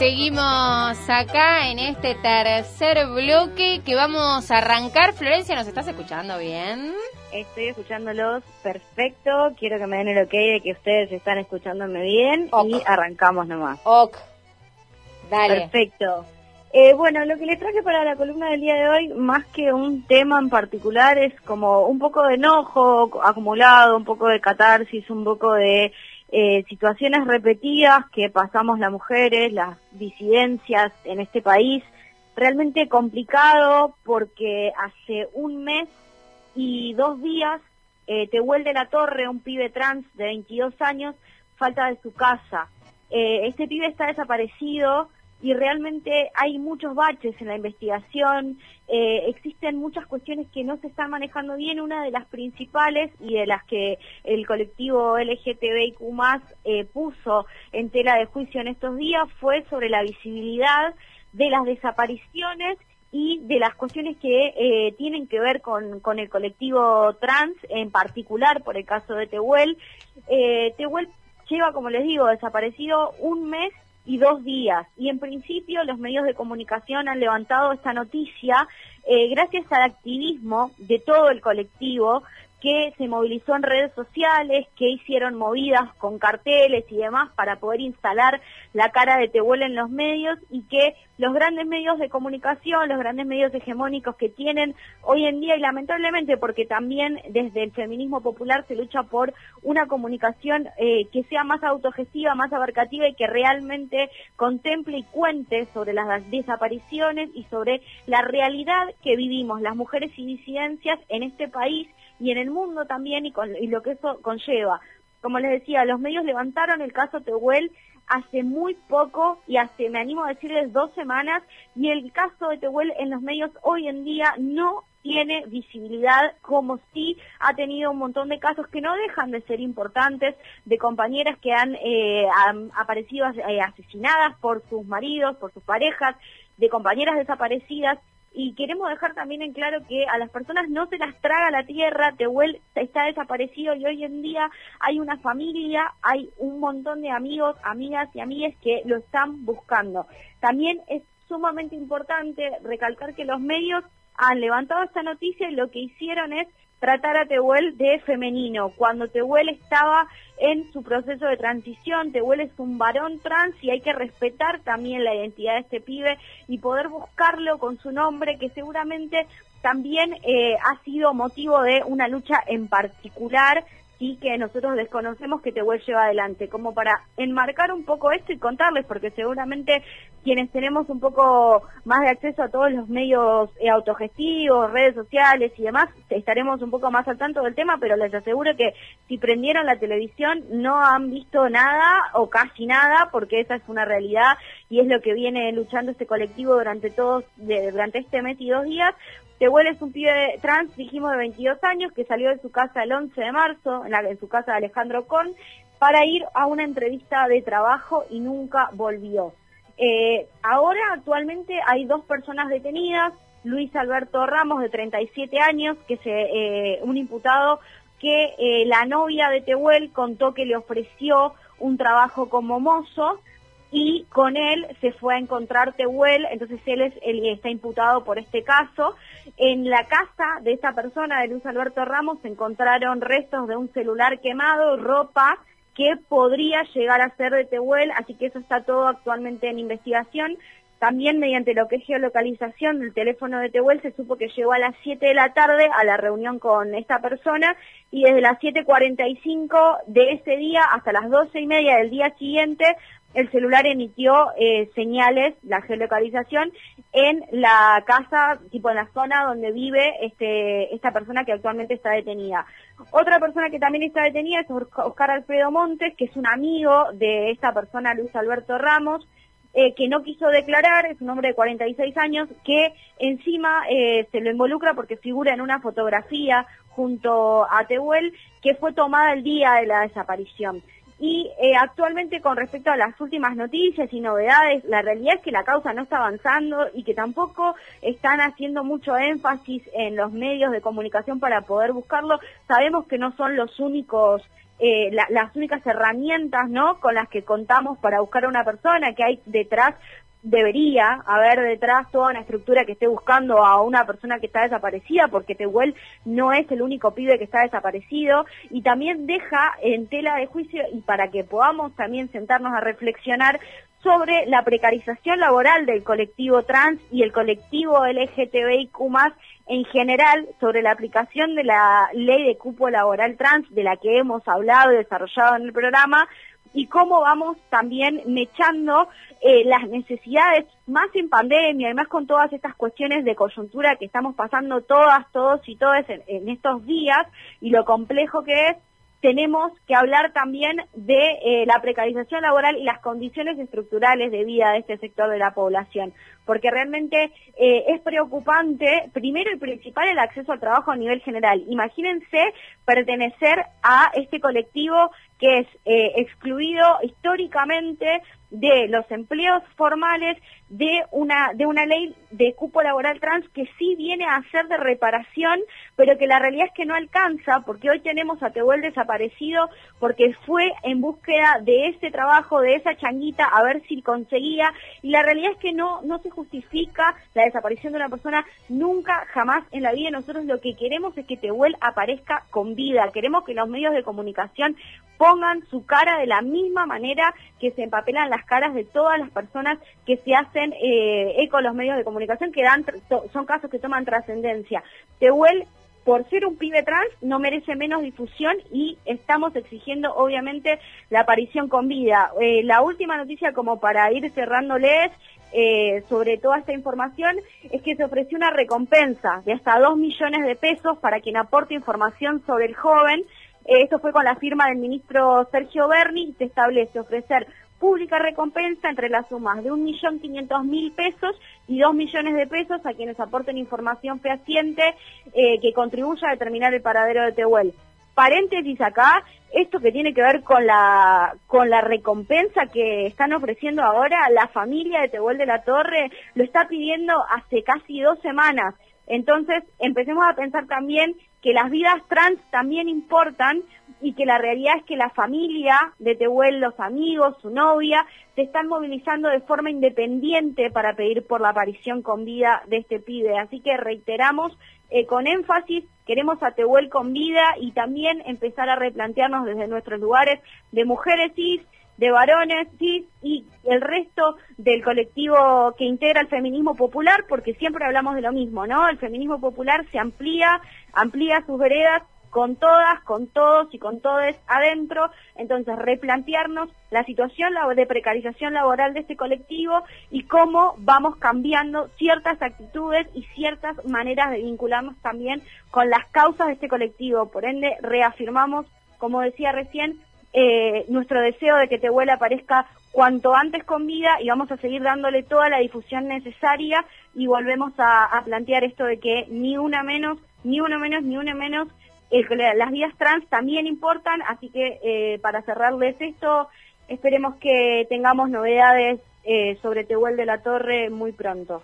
Seguimos acá en este tercer bloque que vamos a arrancar. Florencia, ¿nos estás escuchando bien? Estoy escuchándolos perfecto. Quiero que me den el ok de que ustedes están escuchándome bien y arrancamos nomás. Ok. Dale. Perfecto. Eh, bueno, lo que les traje para la columna del día de hoy, más que un tema en particular, es como un poco de enojo acumulado, un poco de catarsis, un poco de eh, situaciones repetidas que pasamos las mujeres, las disidencias en este país. Realmente complicado porque hace un mes y dos días eh, Tehuel de la Torre, un pibe trans de 22 años, falta de su casa. Eh, este pibe está desaparecido y realmente hay muchos baches en la investigación, eh, existen muchas cuestiones que no se están manejando bien, una de las principales y de las que el colectivo LGTBIQ eh, puso en tela de juicio en estos días fue sobre la visibilidad de las desapariciones y de las cuestiones que eh, tienen que ver con, con el colectivo trans, en particular por el caso de Tehuel. Eh, Tehuel lleva, como les digo, desaparecido un mes y dos días. Y en principio los medios de comunicación han levantado esta noticia eh, gracias al activismo de todo el colectivo que se movilizó en redes sociales, que hicieron movidas con carteles y demás para poder instalar la cara de Tehuel en los medios y que los grandes medios de comunicación, los grandes medios hegemónicos que tienen hoy en día y lamentablemente porque también desde el feminismo popular se lucha por una comunicación eh, que sea más autogestiva, más abarcativa y que realmente contemple y cuente sobre las desapariciones y sobre la realidad que vivimos las mujeres y disidencias en este país y en el mundo también y, con, y lo que eso conlleva. Como les decía, los medios levantaron el caso Tehuel hace muy poco y hace, me animo a decirles, dos semanas y el caso de Tehuel en los medios hoy en día no tiene visibilidad como sí ha tenido un montón de casos que no dejan de ser importantes de compañeras que han, eh, aparecido eh, asesinadas por sus maridos, por sus parejas, de compañeras desaparecidas y queremos dejar también en claro que a las personas no se las traga la tierra, Tehuel está desaparecido y hoy en día hay una familia, hay un montón de amigos, amigas y amigues que lo están buscando. También es sumamente importante recalcar que los medios han levantado esta noticia y lo que hicieron es tratar a Tehuel de femenino, cuando Tehuel estaba en su proceso de transición, Tehuel es un varón trans y hay que respetar también la identidad de este pibe y poder buscarlo con su nombre, que seguramente también eh, ha sido motivo de una lucha en particular y que nosotros desconocemos que Tehuel lleva adelante, como para enmarcar un poco esto y contarles, porque seguramente quienes tenemos un poco más de acceso a todos los medios eh, autogestivos, redes sociales y demás, estaremos un poco más al tanto del tema, pero les aseguro que si prendieron la televisión no han visto nada o casi nada, porque esa es una realidad y es lo que viene luchando este colectivo durante todos, durante este mes y dos días, Tehuel es un pibe trans, dijimos, de 22 años, que salió de su casa el 11 de marzo, en, la, en su casa de Alejandro Con, para ir a una entrevista de trabajo y nunca volvió. Eh, ahora, actualmente, hay dos personas detenidas, Luis Alberto Ramos, de 37 años, que es eh, un imputado que eh, la novia de Tehuel contó que le ofreció un trabajo como mozo, y con él se fue a encontrar Tehuel, entonces él es que está imputado por este caso. En la casa de esta persona, de Luis Alberto Ramos, se encontraron restos de un celular quemado, ropa que podría llegar a ser de Tehuel, así que eso está todo actualmente en investigación. También mediante lo que es geolocalización del teléfono de Tehuel se supo que llegó a las 7 de la tarde a la reunión con esta persona y desde las 7.45 de ese día hasta las 12 y media del día siguiente el celular emitió eh, señales, la geolocalización, en la casa, tipo en la zona donde vive este, esta persona que actualmente está detenida. Otra persona que también está detenida es Oscar Alfredo Montes, que es un amigo de esta persona, Luis Alberto Ramos, eh, que no quiso declarar, es un hombre de 46 años, que encima eh, se lo involucra porque figura en una fotografía junto a Tehuel que fue tomada el día de la desaparición. Y eh, actualmente con respecto a las últimas noticias y novedades, la realidad es que la causa no está avanzando y que tampoco están haciendo mucho énfasis en los medios de comunicación para poder buscarlo. Sabemos que no son los únicos eh, las únicas herramientas ¿no? con las que contamos para buscar a una persona, que hay detrás debería haber detrás toda una estructura que esté buscando a una persona que está desaparecida, porque Tehuel no es el único pibe que está desaparecido, y también deja en tela de juicio, y para que podamos también sentarnos a reflexionar sobre la precarización laboral del colectivo trans y el colectivo LGTBIQ+, en general, sobre la aplicación de la ley de cupo laboral trans, de la que hemos hablado y desarrollado en el programa, y cómo vamos también mechando eh, las necesidades más en pandemia, además con todas estas cuestiones de coyuntura que estamos pasando todas, todos y todas en estos días y lo complejo que es tenemos que hablar también de eh, la precarización laboral y las condiciones estructurales de vida de este sector de la población, porque realmente eh, es preocupante, primero y principal, el acceso al trabajo a nivel general. Imagínense pertenecer a este colectivo que es eh, excluido históricamente de los empleos formales de una de una ley de cupo laboral trans que sí viene a ser de reparación, pero que la realidad es que no alcanza porque hoy tenemos a Tehuel desaparecido porque fue en búsqueda de ese trabajo, de esa changuita a ver si conseguía y la realidad es que no no se justifica la desaparición de una persona nunca jamás en la vida. Nosotros lo que queremos es que Tehuel aparezca con vida. Queremos que los medios de comunicación pongan su cara de la misma manera que se empapelan las caras de todas las personas que se hacen eh, eco los medios de comunicación, que dan, son casos que toman trascendencia. Tehuel por ser un pibe trans no merece menos difusión y estamos exigiendo obviamente la aparición con vida. Eh, la última noticia como para ir cerrándoles eh, sobre toda esta información es que se ofreció una recompensa de hasta 2 millones de pesos para quien aporte información sobre el joven esto fue con la firma del ministro Sergio Berni se establece ofrecer pública recompensa entre las sumas de 1.500.000 pesos y 2 millones de pesos a quienes aporten información fehaciente eh, que contribuya a determinar el paradero de Tehuel. Paréntesis acá, esto que tiene que ver con la, con la recompensa que están ofreciendo ahora, la familia de Tehuel de la Torre lo está pidiendo hace casi dos semanas. Entonces, empecemos a pensar también que las vidas trans también importan y que la realidad es que la familia de Tehuel, los amigos, su novia, se están movilizando de forma independiente para pedir por la aparición con vida de este pibe. Así que reiteramos eh, con énfasis, queremos a Tehuel con vida y también empezar a replantearnos desde nuestros lugares de mujeres cis, de varones cis y el resto del colectivo que integra el feminismo popular, porque siempre hablamos de lo mismo, ¿no? El feminismo popular se amplía, amplía sus veredas con todas, con todos y con todes adentro, entonces replantearnos la situación de precarización laboral de este colectivo y cómo vamos cambiando ciertas actitudes y ciertas maneras de vincularnos también con las causas de este colectivo. Por ende, reafirmamos, como decía recién, eh, nuestro deseo de que Tehuel aparezca cuanto antes con vida y vamos a seguir dándole toda la difusión necesaria y volvemos a, plantear esto de que ni una menos, ni uno menos, ni una menos, las vidas trans también importan, así que eh, para cerrarles esto, esperemos que tengamos novedades eh, sobre Tehuel de la Torre muy pronto.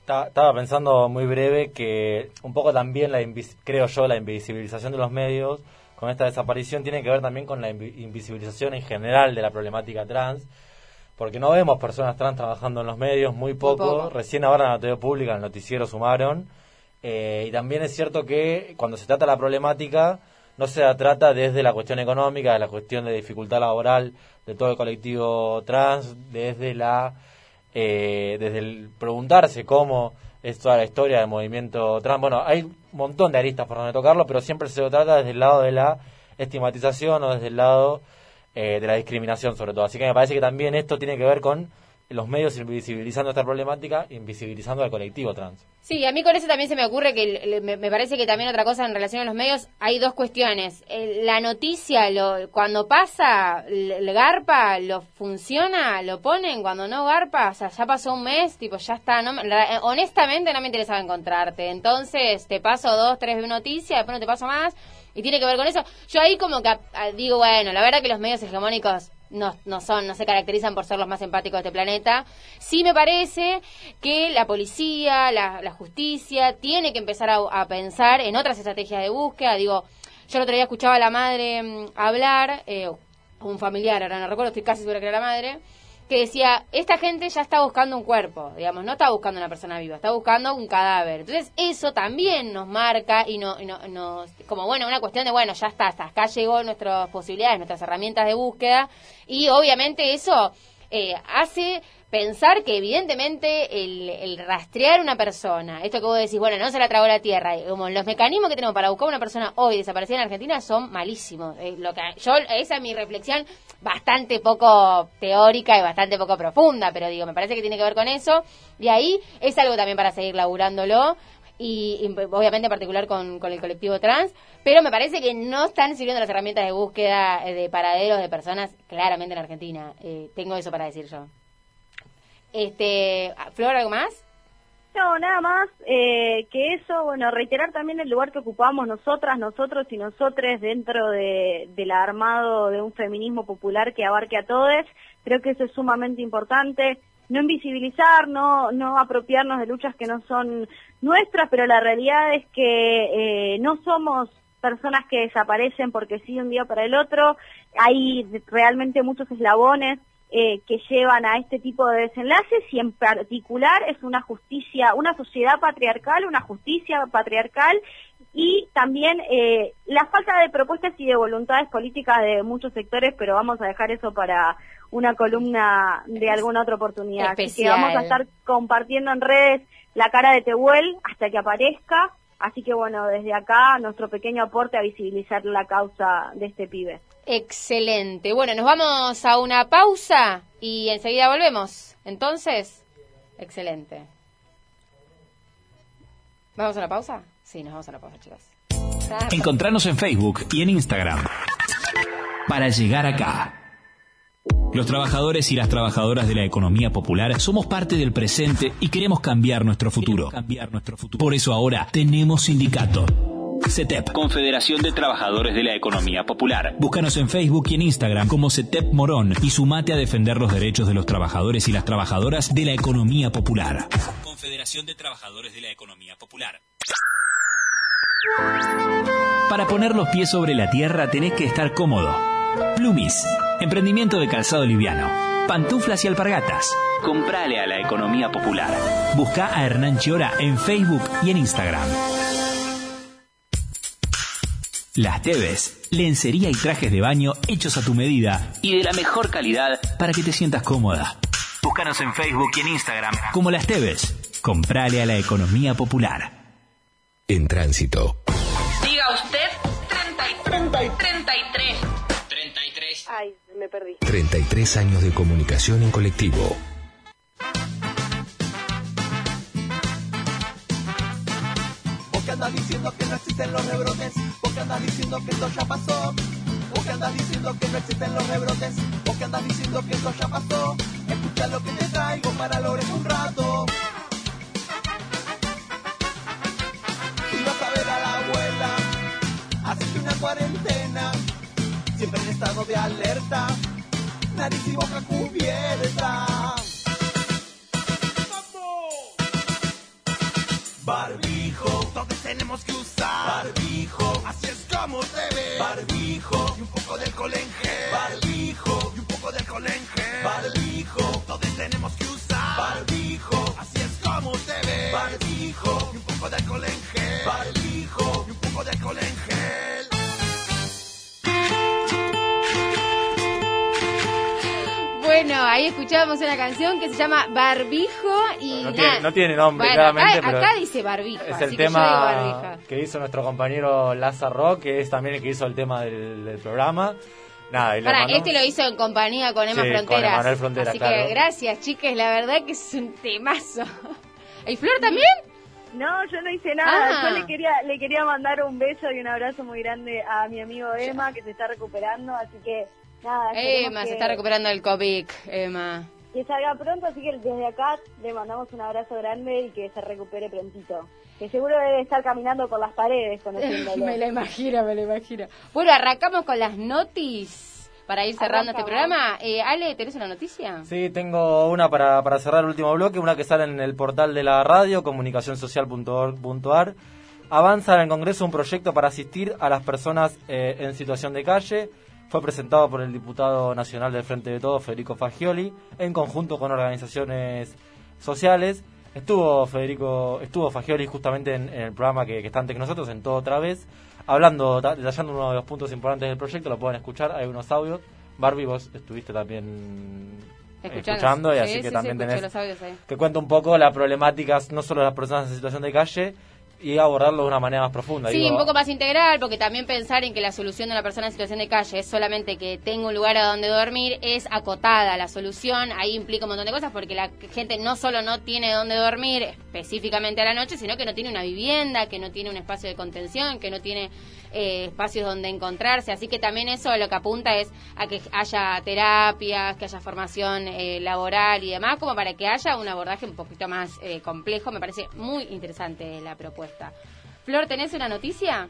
Estaba pensando muy breve que un poco también, la creo yo, la invisibilización de los medios con esta desaparición tiene que ver también con la invisibilización en general de la problemática trans, porque no vemos personas trans trabajando en los medios, muy poco. poco. Recién ahora en la TV pública, en el noticiero sumaron. Eh, y también es cierto que cuando se trata la problemática, no se la trata desde la cuestión económica, de la cuestión de dificultad laboral de todo el colectivo trans, desde la eh, desde el preguntarse cómo es toda la historia del movimiento trans. Bueno, hay montón de aristas por donde tocarlo, pero siempre se lo trata desde el lado de la estigmatización o desde el lado eh, de la discriminación sobre todo. Así que me parece que también esto tiene que ver con los medios invisibilizando esta problemática, invisibilizando al colectivo trans. Sí, a mí con eso también se me ocurre que me, me parece que también otra cosa en relación a los medios, hay dos cuestiones. La noticia, lo, cuando pasa, el, garpa, lo funciona, lo ponen, cuando no garpa, o sea, ya pasó un mes, tipo, ya está. No, honestamente no me interesaba encontrarte. Entonces te paso dos, tres noticias, después no te paso más, y tiene que ver con eso. Yo ahí como que digo, bueno, la verdad que los medios hegemónicos no, no son, no se caracterizan por ser los más empáticos de este planeta. Sí me parece que la policía, la, la justicia, tiene que empezar a, a pensar en otras estrategias de búsqueda. Digo, yo el otro día escuchaba a la madre mm, hablar, eh, un familiar, ahora no recuerdo, estoy casi segura que era la madre, que decía, esta gente ya está buscando un cuerpo, digamos, no está buscando una persona viva, está buscando un cadáver. Entonces eso también nos marca y no, y no- nos, como bueno, una cuestión de, bueno, ya está, hasta acá llegó nuestras posibilidades, nuestras herramientas de búsqueda y obviamente eso eh, hace pensar que evidentemente el, rastrear una persona, esto que vos decís, bueno, no se la tragó la tierra, como los mecanismos que tenemos para buscar una persona hoy desaparecida en Argentina son malísimos. Eh, lo que yo esa es mi reflexión bastante poco teórica y bastante poco profunda, pero digo, me parece que tiene que ver con eso y ahí es algo también para seguir laburándolo y, y obviamente en particular con, con el colectivo trans, pero me parece que no están sirviendo las herramientas de búsqueda eh, de paraderos de personas claramente en Argentina. Eh, tengo eso para decir yo. Este, Flor, ¿algo más? No, nada más eh, que eso, bueno, reiterar también el lugar que ocupamos nosotras, nosotros y nosotres dentro de, del armado de un feminismo popular que abarque a todos. Creo que eso es sumamente importante. No invisibilizar, no, no apropiarnos de luchas que no son nuestras, pero la realidad es que eh, no somos personas que desaparecen porque sí un día para el otro. Hay realmente muchos eslabones eh, que llevan a este tipo de desenlaces y en particular es una justicia, una sociedad patriarcal, una justicia patriarcal y también eh, la falta de propuestas y de voluntades políticas de muchos sectores, pero vamos a dejar eso para una columna de alguna otra oportunidad. Así que Especial. vamos a estar compartiendo en redes la cara de Tehuel hasta que aparezca. Así que bueno, desde acá nuestro pequeño aporte a visibilizar la causa de este pibe. Excelente. Bueno, nos vamos a una pausa y enseguida volvemos. Entonces, excelente. ¿Vamos a una pausa? Sí, nos vamos a una pausa, chicos. Ah, Encontrarnos en Facebook y en Instagram. Para llegar acá. Los trabajadores y las trabajadoras de la economía popular somos parte del presente y queremos cambiar nuestro futuro. Por eso ahora tenemos sindicato. CETEP, Confederación de Trabajadores de la Economía Popular. Búscanos en Facebook y en Instagram como CETEP Morón y sumate a defender los derechos de los trabajadores y las trabajadoras de la economía popular. Confederación de Trabajadores de la Economía Popular. Para poner los pies sobre la tierra tenés que estar cómodo. Plumis, emprendimiento de calzado liviano. Pantuflas y alpargatas. Comprale a la economía popular. Busca a Hernán Chiora en Facebook y en Instagram. Las Teves, lencería y trajes de baño hechos a tu medida y de la mejor calidad para que te sientas cómoda. Búscanos en Facebook y en Instagram como Las Teves. Comprale a la economía popular. En tránsito. Diga usted 30 y 33. 33. Me perdí. 33 años de comunicación en colectivo. Vos que andas diciendo que no existen los rebrotes, vos que andas diciendo que esto ya pasó, vos que andas diciendo que no existen los rebrotes, vos que andas diciendo que esto ya pasó, escucha lo que te traigo para lograr un rato. Nariz y boca cubierta. Barbijo, todos tenemos que usar barbijo, así es como se ve. Barbijo y un poco de alcohol ahí escuchábamos una canción que se llama Barbijo y No tiene, no tiene nombre, Bueno, claramente, acá, pero acá dice Barbijo, es así el tema que hizo nuestro compañero Lázaro, que es también el que hizo el tema del, del programa. Nada, mandamos- este lo hizo en compañía con Emma Sí, con Fronteras. Emanuel Fronteras, Así claro. que gracias, chicas, la verdad que es un temazo. ¿Y Flor también? No, yo no hice nada. Ah. Yo le quería, le quería mandar un beso y un abrazo muy grande a mi amigo Emma, que se está recuperando. Así que, nada. Emma, que, se está recuperando del COVID, Emma. Que salga pronto, así que desde acá le mandamos un abrazo grande y que se recupere prontito. Que seguro debe estar caminando por las paredes conociéndolo. me lo imagino, me lo imagino. Bueno, arrancamos con las notis para ir cerrando este programa. Eh, Ale, ¿tenés una noticia? Sí, tengo una para, para cerrar el último bloque, una que sale en el portal de la radio, comunicacionsocial.org.ar. Avanza en el Congreso un proyecto para asistir a las personas eh, en situación de calle. Fue presentado por el diputado nacional del Frente de Todos, Federico Fagioli, en conjunto con organizaciones sociales. Estuvo Federico, estuvo Fagioli justamente en, en el programa que, que está ante nosotros, en todo otra vez, hablando, ta- detallando uno de los puntos importantes del proyecto, lo pueden escuchar, hay unos audios. Barbie, vos estuviste también Escuchando. escuchando, y Sí, así sí, que sí, también tenés que cuenta un poco la problemática no solo de las personas en situación de calle y abordarlo de una manera más profunda. Sí, Digo, un poco más integral, porque también pensar en que la solución de una persona en situación de calle es solamente que tenga un lugar a donde dormir es acotada. La solución ahí implica un montón de cosas, porque la gente no solo no tiene donde dormir específicamente a la noche, sino que no tiene una vivienda, que no tiene un espacio de contención, que no tiene eh, espacios donde encontrarse. Así que también eso lo que apunta es a que haya terapias, que haya formación eh, laboral y demás, como para que haya un abordaje un poquito más eh, complejo. Me parece muy interesante la propuesta. Flor, ¿tenés una noticia?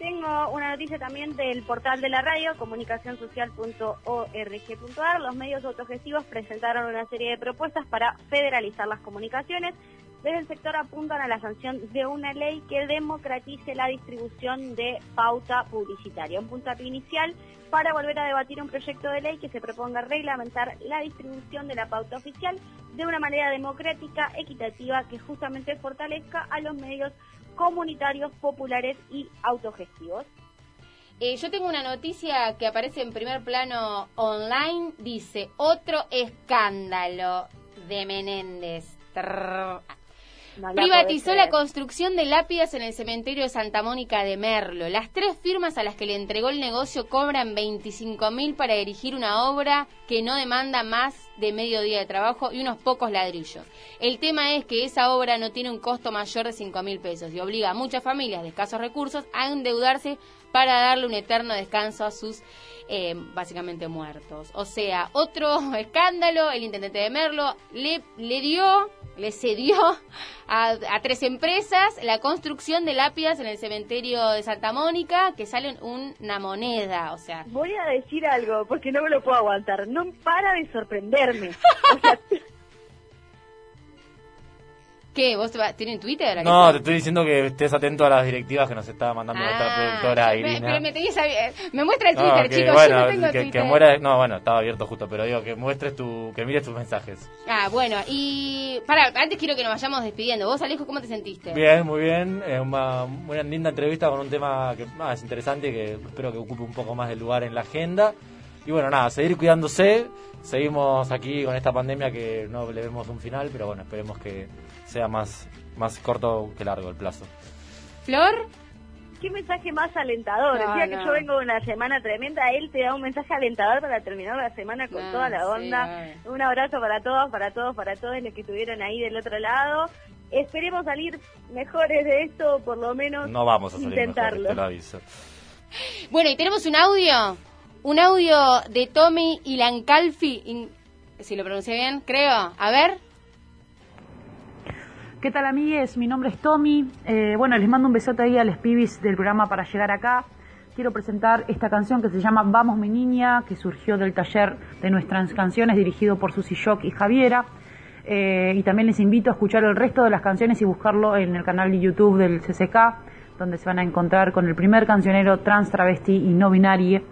Tengo una noticia también del portal de la radio, comunicacionsocial.org.ar. Los medios autogestivos presentaron una serie de propuestas para federalizar las comunicaciones. Desde el sector apuntan a la sanción de una ley que democratice la distribución de pauta publicitaria. Un puntapié inicial para volver a debatir un proyecto de ley que se proponga reglamentar la distribución de la pauta oficial de una manera democrática, equitativa, que justamente fortalezca a los medios comunitarios, populares y autogestivos. Eh, yo tengo una noticia que aparece en primer plano online. Dice, otro escándalo de Menéndez. No Privatizó la construcción de lápidas en el cementerio de Santa Mónica de Merlo. Las tres firmas a las que le entregó el negocio cobran 25 mil para dirigir una obra que no demanda más de medio día de trabajo y unos pocos ladrillos. El tema es que esa obra no tiene un costo mayor de 5 mil pesos y obliga a muchas familias de escasos recursos a endeudarse para darle un eterno descanso a sus eh, básicamente muertos. O sea, otro escándalo, el intendente de Merlo le, le dio, le cedió a, a tres empresas la construcción de lápidas en el cementerio de Santa Mónica que salen una moneda, o sea... Voy a decir algo, porque no me lo puedo aguantar. No para de sorprenderme. ¿Qué? ¿Vos tienen Twitter? ¿A qué No, te estoy diciendo que estés atento a las directivas que nos está mandando nuestra Ah, productora me- Irina. pero me, tenías a- me muestra el No, Twitter, que, chicos, bueno, yo no tengo que, Twitter. que muera- no, bueno, estaba abierto justo, pero digo que muestres tu, que mires tus mensajes. Ah, bueno, y... Para, antes quiero que nos vayamos despidiendo. ¿Vos, Alejo, cómo te sentiste? Bien, muy bien, eh, una, una linda entrevista con un tema que ah, es interesante y que espero que ocupe un poco más de lugar en la agenda. Y bueno, nada, seguir cuidándose, seguimos aquí con esta pandemia que no le vemos un final, pero bueno, esperemos que sea más, más corto que largo el plazo. ¿Flor? Qué mensaje más alentador. Día que yo vengo de una semana tremenda, él te da un mensaje alentador para terminar la semana con No, toda la sí, onda. un abrazo para todos, para todos, para todos los que estuvieron ahí del otro lado. Esperemos salir mejores de esto, por lo menos No vamos a salir intentarlo. mejor, te lo aviso. Bueno, y tenemos un audio. Un audio de Tommy Ilancalfi. in- Si lo pronuncié bien, creo. A ver. ¿Qué tal amigues? Mi nombre es Tommy. Eh, bueno, les mando un besote ahí a los pibis del programa para llegar acá. Quiero presentar esta canción que se llama Vamos mi niña, que surgió del taller de nuestras canciones dirigido por Susi Shock y Javiera. Eh, y también les invito a escuchar el resto de las canciones y buscarlo en el canal de YouTube del CCK, donde se van a encontrar con el primer cancionero trans, travesti y no binarie.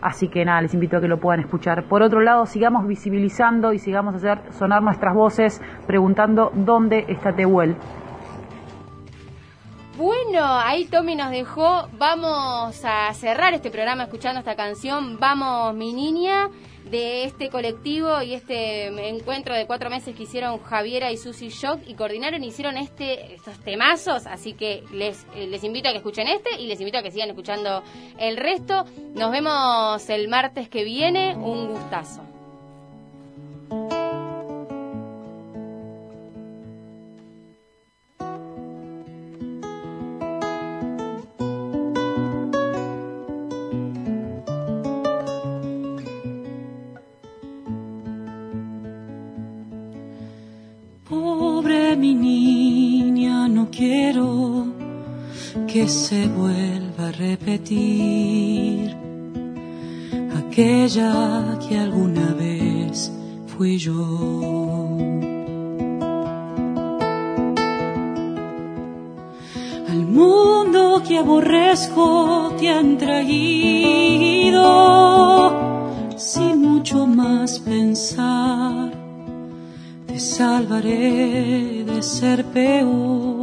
Así que nada, les invito a que lo puedan escuchar. Por otro lado, sigamos visibilizando y sigamos hacer sonar nuestras voces preguntando dónde está Tehuel. Bueno, ahí Tommy nos dejó. Vamos a cerrar este programa escuchando esta canción. Vamos, mi niña. De este colectivo y este encuentro de cuatro meses que hicieron Javiera y Susi Shock y coordinaron y hicieron este, estos temazos, así que les, eh, les invito a que escuchen este y les invito a que sigan escuchando el resto. Nos vemos el martes que viene, un gustazo. Aquella que alguna vez fui yo. Al mundo que aborrezco te han traído sin mucho más pensar te salvaré de ser peor.